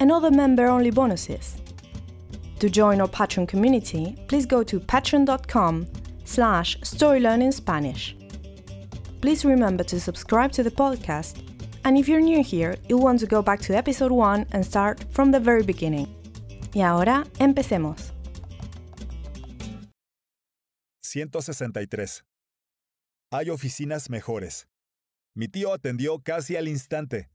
and other member-only bonuses. To join our Patreon community, please go to patreon.com slash storylearningspanish. Please remember to subscribe to the podcast, and if you're new here, you'll want to go back to episode 1 and start from the very beginning. Y ahora, empecemos. 163. Hay oficinas mejores. Mi tío atendió casi al instante.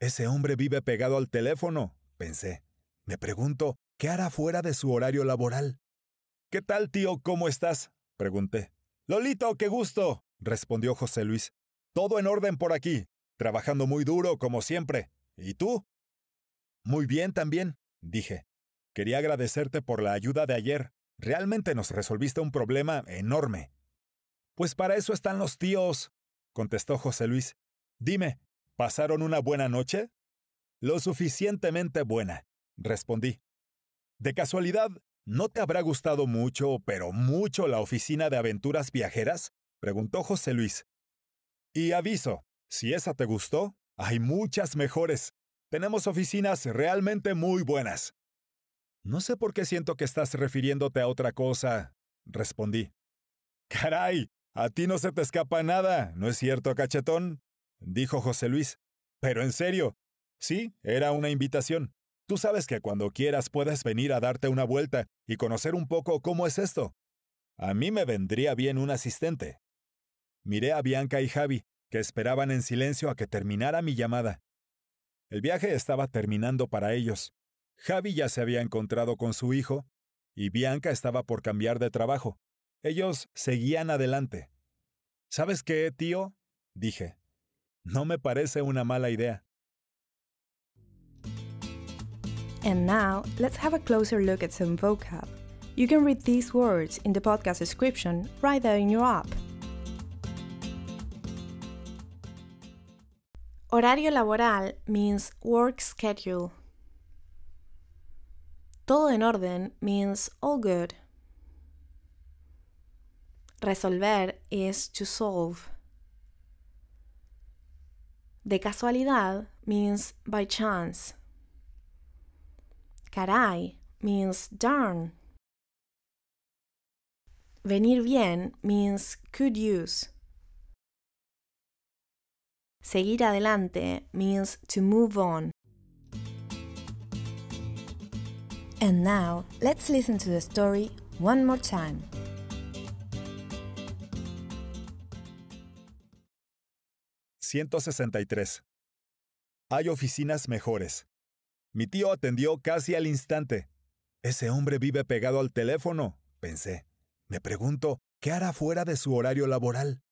Ese hombre vive pegado al teléfono, pensé. Me pregunto, ¿qué hará fuera de su horario laboral? ¿Qué tal, tío? ¿Cómo estás? pregunté. Lolito, qué gusto, respondió José Luis. Todo en orden por aquí, trabajando muy duro, como siempre. ¿Y tú? Muy bien también, dije. Quería agradecerte por la ayuda de ayer. Realmente nos resolviste un problema enorme. Pues para eso están los tíos, contestó José Luis. Dime, ¿pasaron una buena noche? Lo suficientemente buena, respondí. De casualidad, ¿no te habrá gustado mucho, pero mucho la oficina de aventuras viajeras? preguntó José Luis. Y aviso, si esa te gustó, hay muchas mejores. Tenemos oficinas realmente muy buenas. No sé por qué siento que estás refiriéndote a otra cosa, respondí. Caray, a ti no se te escapa nada, ¿no es cierto, cachetón? dijo José Luis. Pero en serio, sí, era una invitación. Tú sabes que cuando quieras puedes venir a darte una vuelta y conocer un poco cómo es esto. A mí me vendría bien un asistente. Miré a Bianca y Javi, que esperaban en silencio a que terminara mi llamada. El viaje estaba terminando para ellos. Javi ya se había encontrado con su hijo, y Bianca estaba por cambiar de trabajo. Ellos seguían adelante. ¿Sabes qué, tío? dije. No me parece una mala idea. And now, let's have a closer look at some vocab. You can read these words in the podcast description right there in your app. Horario laboral means work schedule. Todo en orden means all good. Resolver is to solve. De casualidad means by chance. Caray means darn. Venir bien means could use. Seguir adelante means to move on. And now, let's listen to the story one more time. «163. Hay oficinas mejores. Mi tío atendió casi al instante. Ese hombre vive pegado al teléfono, pensé. Me pregunto, ¿qué hará fuera de su horario laboral?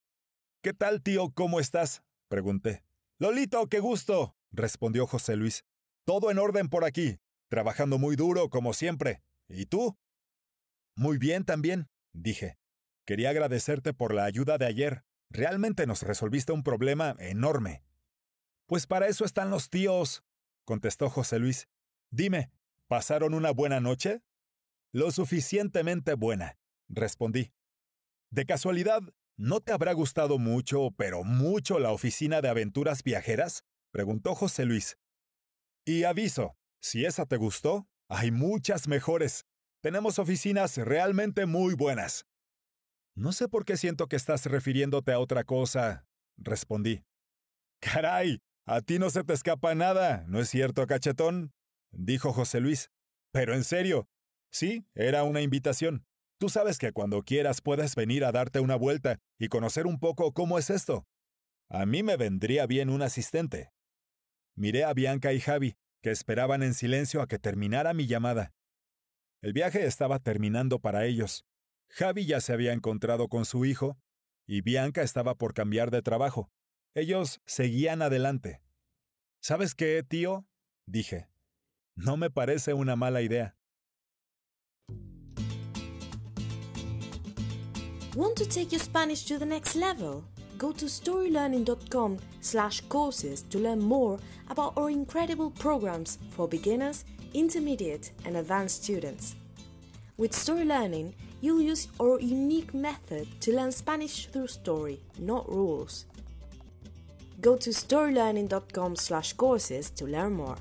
¿Qué tal, tío? ¿Cómo estás? pregunté. Lolito, qué gusto, respondió José Luis. Todo en orden por aquí, trabajando muy duro, como siempre. ¿Y tú? Muy bien también, dije. Quería agradecerte por la ayuda de ayer. Realmente nos resolviste un problema enorme. Pues para eso están los tíos, contestó José Luis. Dime, ¿pasaron una buena noche? Lo suficientemente buena, respondí. De casualidad, ¿no te habrá gustado mucho, pero mucho la oficina de aventuras viajeras? preguntó José Luis. Y aviso, si esa te gustó, hay muchas mejores. Tenemos oficinas realmente muy buenas. No sé por qué siento que estás refiriéndote a otra cosa, respondí. Caray, a ti no se te escapa nada, ¿no es cierto, cachetón? dijo José Luis. Pero en serio, sí, era una invitación. Tú sabes que cuando quieras puedes venir a darte una vuelta y conocer un poco cómo es esto. A mí me vendría bien un asistente. Miré a Bianca y Javi, que esperaban en silencio a que terminara mi llamada. El viaje estaba terminando para ellos. Javi ya se había encontrado con su hijo y Bianca estaba por cambiar de trabajo. Ellos seguían adelante. ¿Sabes qué, tío? dije. No me parece una mala idea. Want to take your Spanish to the next level? Go to storylearning.com slash courses to learn more about our incredible programs for beginners, intermediate and advanced students. With Story Learning, you'll use our unique method to learn Spanish through story, not rules. Go to storylearning.com slash courses to learn more.